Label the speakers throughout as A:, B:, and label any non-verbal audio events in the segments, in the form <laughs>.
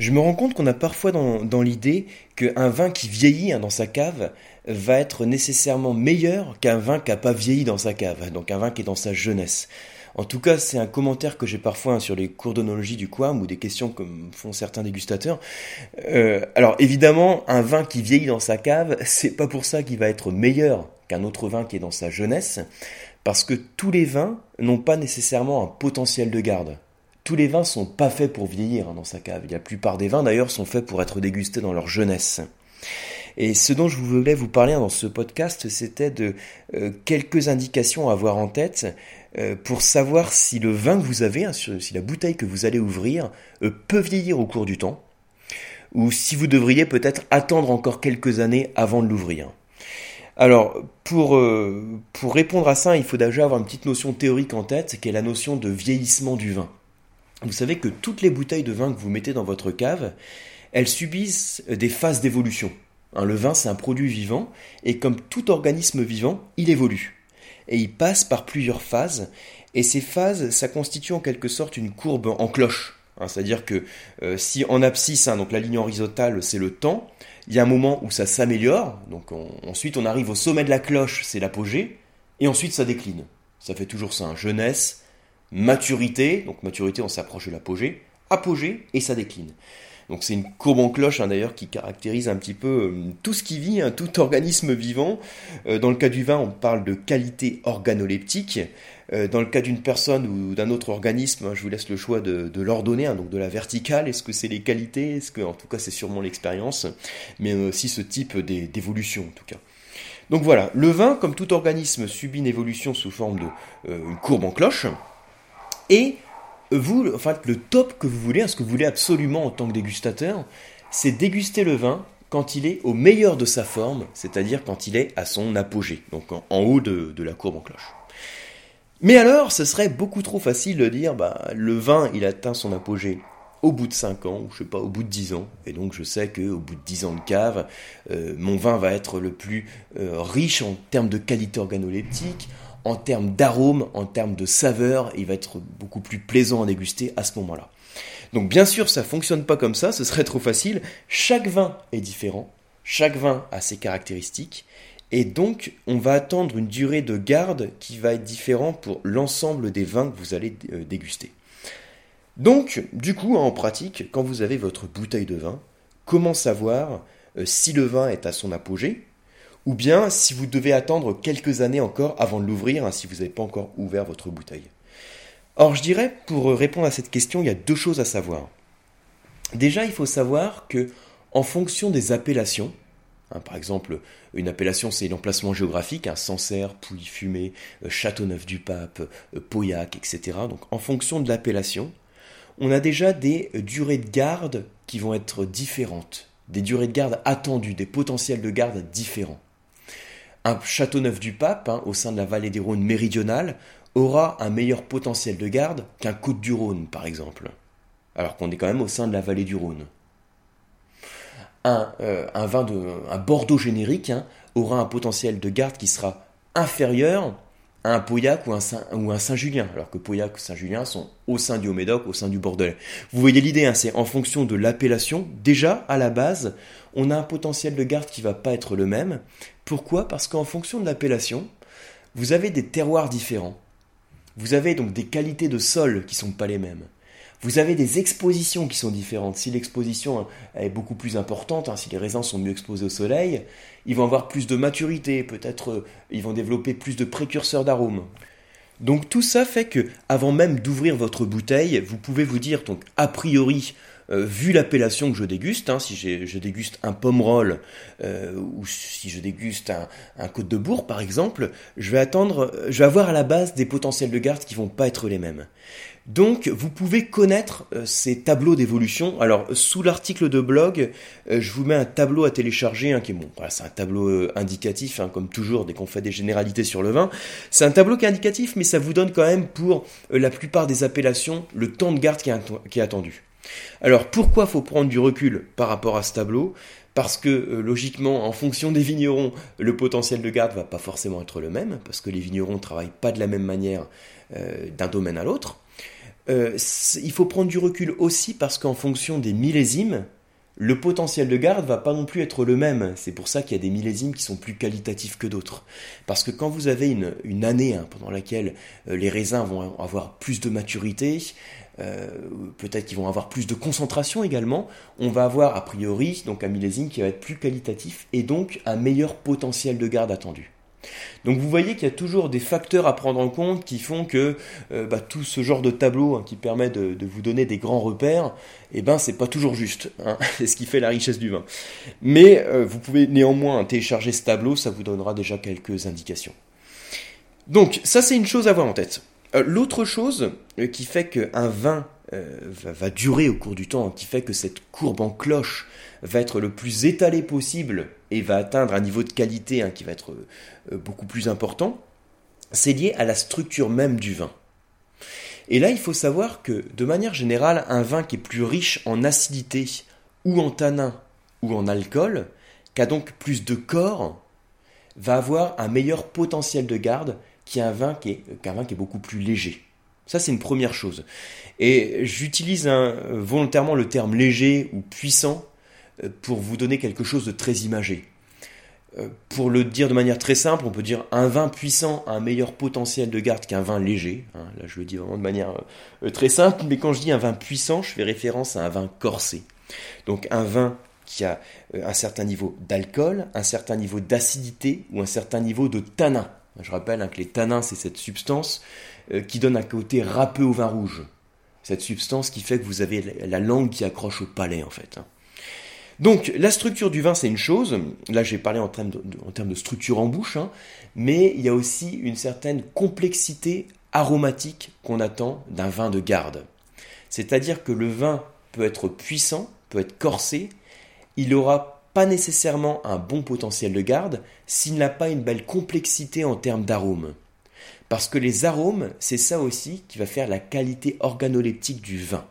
A: Je me rends compte qu'on a parfois dans, l'idée qu'un vin qui vieillit hein, dans sa cave va être nécessairement meilleur qu'un vin qui n'a pas vieilli dans sa cave, donc un vin qui est dans sa jeunesse. En tout cas, c'est un commentaire que j'ai parfois hein, sur les cours d'onologie du Quam ou des questions que font certains dégustateurs. Euh, alors évidemment, un vin qui vieillit dans sa cave, <laughs> c'est pas pour ça qu'il va être meilleur qu'un autre vin qui est dans sa jeunesse, parce que tous les vins n'ont pas nécessairement un potentiel de garde. Tous les vins sont pas faits pour vieillir hein, dans sa cave. La plupart des vins d'ailleurs sont faits pour être dégustés dans leur jeunesse. Et ce dont je voulais vous parler dans ce podcast, c'était de euh, quelques indications à avoir en tête euh, pour savoir si le vin que vous avez, hein, si la bouteille que vous allez ouvrir, euh, peut vieillir au cours du temps, ou si vous devriez peut-être attendre encore quelques années avant de l'ouvrir. Alors, pour, pour répondre à ça, il faut déjà avoir une petite notion théorique en tête, qui est la notion de vieillissement du vin. Vous savez que toutes les bouteilles de vin que vous mettez dans votre cave, elles subissent des phases d'évolution. Hein, le vin, c'est un produit vivant, et comme tout organisme vivant, il évolue. Et il passe par plusieurs phases, et ces phases, ça constitue en quelque sorte une courbe en cloche. Hein, c'est-à-dire que euh, si en abscisse, hein, donc la ligne horizontale, c'est le temps, il y a un moment où ça s'améliore, donc ensuite on arrive au sommet de la cloche, c'est l'apogée, et ensuite ça décline. Ça fait toujours ça, jeunesse, maturité, donc maturité on s'approche de l'apogée, apogée et ça décline. Donc c'est une courbe en cloche hein, d'ailleurs qui caractérise un petit peu euh, tout ce qui vit, hein, tout organisme vivant. Euh, dans le cas du vin, on parle de qualité organoleptique. Euh, dans le cas d'une personne ou d'un autre organisme, hein, je vous laisse le choix de, l'ordonner, donc de la verticale. Est-ce que c'est les qualités? Est-ce que, en tout cas, c'est sûrement l'expérience, mais aussi ce type d'évolution en tout cas. Donc voilà, le vin, comme tout organisme, subit une évolution sous forme de courbe en cloche. Et vous, enfin, le top que vous voulez, ce que vous voulez absolument en tant que dégustateur, c'est déguster le vin quand il est au meilleur de sa forme, c'est-à-dire quand il est à son apogée, donc en, haut de, la courbe en cloche. Mais alors, ce serait beaucoup trop facile de dire, bah, le vin, il atteint son apogée au bout de 5 ans, ou je sais pas, au bout de 10 ans. Et donc je sais qu'au bout de 10 ans de cave, euh, mon vin va être le plus euh, riche en termes de qualité organoleptique, en termes d'arôme, en termes de saveur, il va être beaucoup plus plaisant à déguster à ce moment-là. Donc bien sûr, ça fonctionne pas comme ça, ce serait trop facile. Chaque vin est différent, chaque vin a ses caractéristiques, et donc on va attendre une durée de garde qui va être différente pour l'ensemble des vins que vous allez euh, déguster. Donc, du coup, en pratique, quand vous avez votre bouteille de vin, comment savoir euh, si le vin est à son apogée, ou bien si vous devez attendre quelques années encore avant de l'ouvrir, hein, si vous n'avez pas encore ouvert votre bouteille. Or, je dirais, pour répondre à cette question, il y a deux choses à savoir. Déjà, il faut savoir que, en fonction des appellations, hein, par exemple, une appellation c'est l'emplacement géographique, un hein, Sancerre, Pouilly-Fumé, euh, Châteauneuf-du-Pape, euh, Pauillac, etc. Donc, en fonction de l'appellation, on a déjà des durées de garde qui vont être différentes, des durées de garde attendues, des potentiels de garde différents un Châteauneuf-du-Pape, hein, au sein de la vallée des Rhônes méridionale, aura un meilleur potentiel de garde qu'un Côte-du-Rhône, par exemple, alors qu'on est quand même au sein de la vallée du Rhône. Un, euh, vin de un Bordeaux générique hein, aura un potentiel de garde qui sera inférieur un Pauillac ou un, Saint, ou un Saint-Julien, alors que Pauillac et Saint-Julien sont au sein du Haut-Médoc, au sein du Bordelais. Vous voyez l'idée, hein, c'est en fonction de l'appellation, déjà à la base, on a un potentiel de garde qui va pas être le même. Pourquoi? Parce qu'en fonction de l'appellation, vous avez des terroirs différents. Vous avez donc des qualités de sol qui sont pas les mêmes. Vous avez des expositions qui sont différentes. Si l'exposition est beaucoup plus importante, hein, si les raisins sont mieux exposés au soleil, ils vont avoir plus de maturité, peut-être euh, ils vont développer plus de précurseurs d'arômes. Donc tout ça fait que, avant même d'ouvrir votre bouteille, vous pouvez vous dire donc a priori euh, vu l'appellation que je déguste, hein, si je déguste un pomme euh, ou si je déguste un, un, côte de bourg par exemple, je vais attendre, je vais avoir à la base des potentiels de garde qui vont pas être les mêmes. Donc, vous pouvez connaître euh, ces tableaux d'évolution. Alors, sous l'article de blog, je vous mets un tableau à télécharger, hein, qui est bon, c'est un tableau indicatif, hein, comme toujours, dès qu'on fait des généralités sur le vin. C'est un tableau qui est indicatif, mais ça vous donne quand même, pour la plupart des appellations, le temps de garde qui est, attendu. Alors, pourquoi faut prendre du recul par rapport à ce tableau? Parce que logiquement, en fonction des vignerons, le potentiel de garde va pas forcément être le même, parce que les vignerons travaillent pas de la même manière d'un domaine à l'autre. euh, il faut prendre du recul aussi parce qu'en fonction des millésimes, le potentiel de garde va pas non plus être le même. C'est pour ça qu'il y a des millésimes qui sont plus qualitatifs que d'autres. Parce que quand vous avez une, année hein, pendant laquelle euh, les raisins vont avoir plus de maturité, euh, peut-être qu'ils vont avoir plus de concentration également, on va avoir a priori donc un millésime qui va être plus qualitatif et donc un meilleur potentiel de garde attendu. Donc vous voyez qu'il y a toujours des facteurs à prendre en compte qui font que euh, bah, tout ce genre de tableau hein, qui permet de, vous donner des grands repères, eh ben c'est pas toujours juste. Hein. <laughs> c'est ce qui fait la richesse du vin. Mais euh, vous pouvez néanmoins télécharger ce tableau, ça vous donnera déjà quelques indications. Donc ça c'est une chose à avoir en tête. Euh, l'autre chose qui fait qu'un vin va, durer au cours du temps, qui fait que cette courbe en cloche va être le plus étalée possible et va atteindre un niveau de qualité hein, qui va être euh, beaucoup plus important, c'est lié à la structure même du vin. Et là, il faut savoir que, de manière générale, un vin qui est plus riche en acidité ou en tanin ou en alcool, qui a donc plus de corps, va avoir un meilleur potentiel de garde qu'un vin vin qui est beaucoup plus léger. Ça, c'est une première chose. Et j'utilise volontairement le terme léger ou puissant euh, pour vous donner quelque chose de très imagé. Euh, pour le dire de manière très simple, on peut dire un vin puissant a un meilleur potentiel de garde qu'un vin léger. Hein. là, je le dis vraiment de manière euh, très simple, mais quand je dis un vin puissant, je fais référence à un vin corsé. Donc un vin qui a un certain niveau d'alcool, un certain niveau d'acidité ou un certain niveau de tanin. Je rappelle hein, que les tanins, c'est cette substance qui donne un côté râpeux au vin rouge. Cette substance qui fait que vous avez la langue qui accroche au palais, en fait. Hein. Donc la structure du vin, c'est une chose. Là, j'ai parlé en termes, de, structure en bouche, hein. mais il y a aussi une certaine complexité aromatique qu'on attend d'un vin de garde. C'est-à-dire que le vin peut être puissant, peut être corsé, il n'aura pas nécessairement un bon potentiel de garde s'il n'a pas une belle complexité en termes d'arômes. Parce que les arômes, c'est ça aussi qui va faire la qualité organoleptique du vin.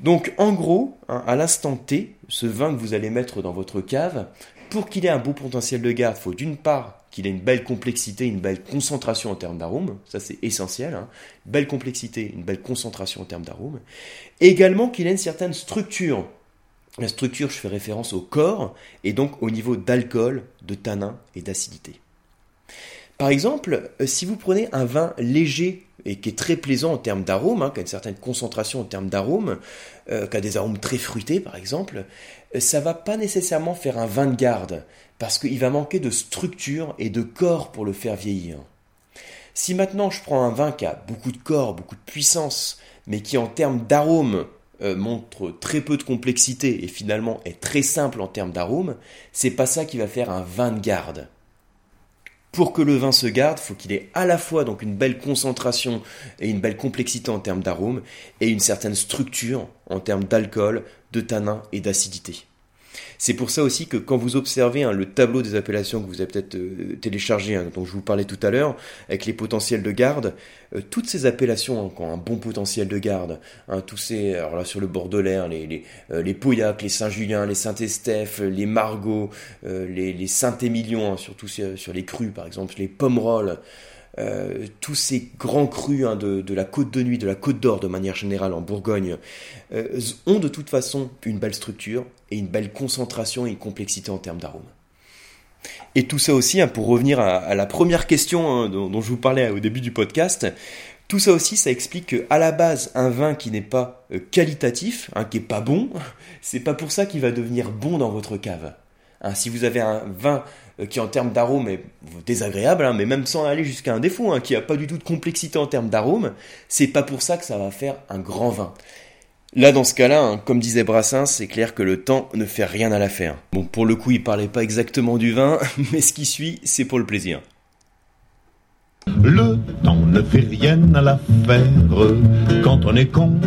A: Donc en gros, hein, à l'instant T, ce vin que vous allez mettre dans votre cave, pour qu'il ait un beau potentiel de garde, il faut d'une part qu'il ait une belle complexité, une belle concentration en termes d'arômes, ça c'est essentiel, hein. belle complexité, une belle concentration en termes d'arômes, également qu'il ait une certaine structure. La structure, je fais référence au corps, et donc au niveau d'alcool, de tanin et d'acidité. Par exemple, euh, si vous prenez un vin léger et qui est très plaisant en termes d'arômes, hein, qui a une certaine concentration en termes d'arômes, euh, qui a des arômes très fruités par exemple, euh, ça va pas nécessairement faire un vin de garde, parce qu'il va manquer de structure et de corps pour le faire vieillir. Si maintenant je prends un vin qui a beaucoup de corps, beaucoup de puissance, mais qui en termes d'arômes euh, montre très peu de complexité et finalement est très simple en termes d'arômes, c'est pas ça qui va faire un vin de garde pour que le vin se garde, faut qu'il ait à la fois donc une belle concentration et une belle complexité en termes d'arômes et une certaine structure en termes d'alcool, de tanin et d'acidité. C'est pour ça aussi que quand vous observez hein, le tableau des appellations que vous avez peut-être euh, téléchargé, hein, dont je vous parlais tout à l'heure, avec les potentiels de garde, euh, toutes ces appellations hein, qui ont un bon potentiel de garde, tous ces, alors là sur le Bordelais, les, les, euh, les Pauillac, les Saint-Julien, les Saint-Estèphe, les Margot, les, les Saint-Émilion, surtout sur, sur, les crus par exemple, les Pomerolles, euh, tous ces grands crus hein, de, la côte de nuit, de la côte d'or de manière générale en Bourgogne, euh, ont de toute façon une belle structure et une belle concentration et une complexité en termes d'arômes. Et tout ça aussi, hein, pour revenir à, la première question hein, dont, je vous parlais au début du podcast, tout ça aussi, ça explique que à la base, un vin qui n'est pas euh, qualitatif, qui n'est pas bon, <laughs> c'est pas pour ça qu'il va devenir bon dans votre cave. Si vous avez un vin euh, qui en termes d'arôme est désagréable, hein, mais même sans aller jusqu'à un défaut, hein, qui a pas du tout de complexité en termes d'arôme, c'est pas pour ça que ça va faire un grand vin. Là, dans ce cas-là, hein, comme disait Brassens, c'est clair que le temps ne fait rien à l'affaire. Bon, pour le coup, il parlait pas exactement du vin, <laughs> mais ce qui suit, c'est pour le plaisir.
B: Le temps ne fait rien à l'affaire. Quand on est con,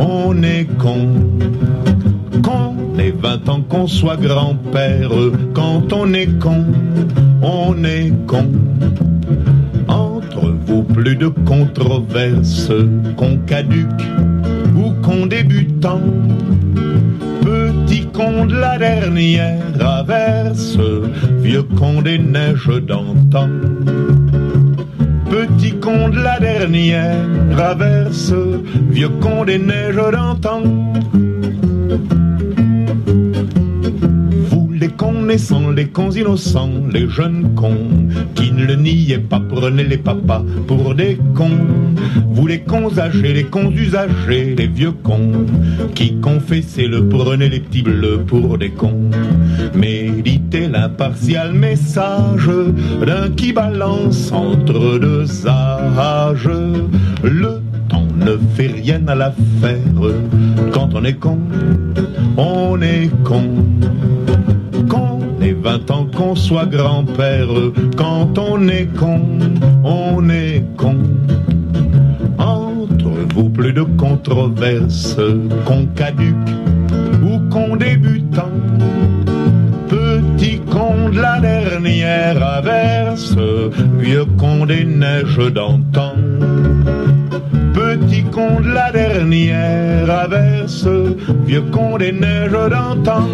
B: on est con. Quand on est 20 ans qu'on soit grand-père, quand on est con, on est con. Entre vous, plus de controverses, con caduc ou con débutant. Petit con de la dernière averse, vieux con des neiges d'antan. Petit con de la dernière averse, vieux con des neiges d'antan. Les cons innocents, les jeunes cons qui ne le niaient pas, prenez les papas pour des cons. Vous les cons âgés, les cons usagers, les vieux cons qui confessaient le prenez les petits bleus pour des cons. Méditez l'impartial message d'un qui balance entre deux âges. Le temps ne fait rien à l'affaire. Quand on est con, on est con. 20 ans qu'on soit grand-père, quand on est con, on est con. Entre vous, plus de controverses, con caduc ou con débutant. Petit con de la dernière averse, vieux con des neiges d'antan. Petit con de la dernière averse, vieux con des neiges d'antan.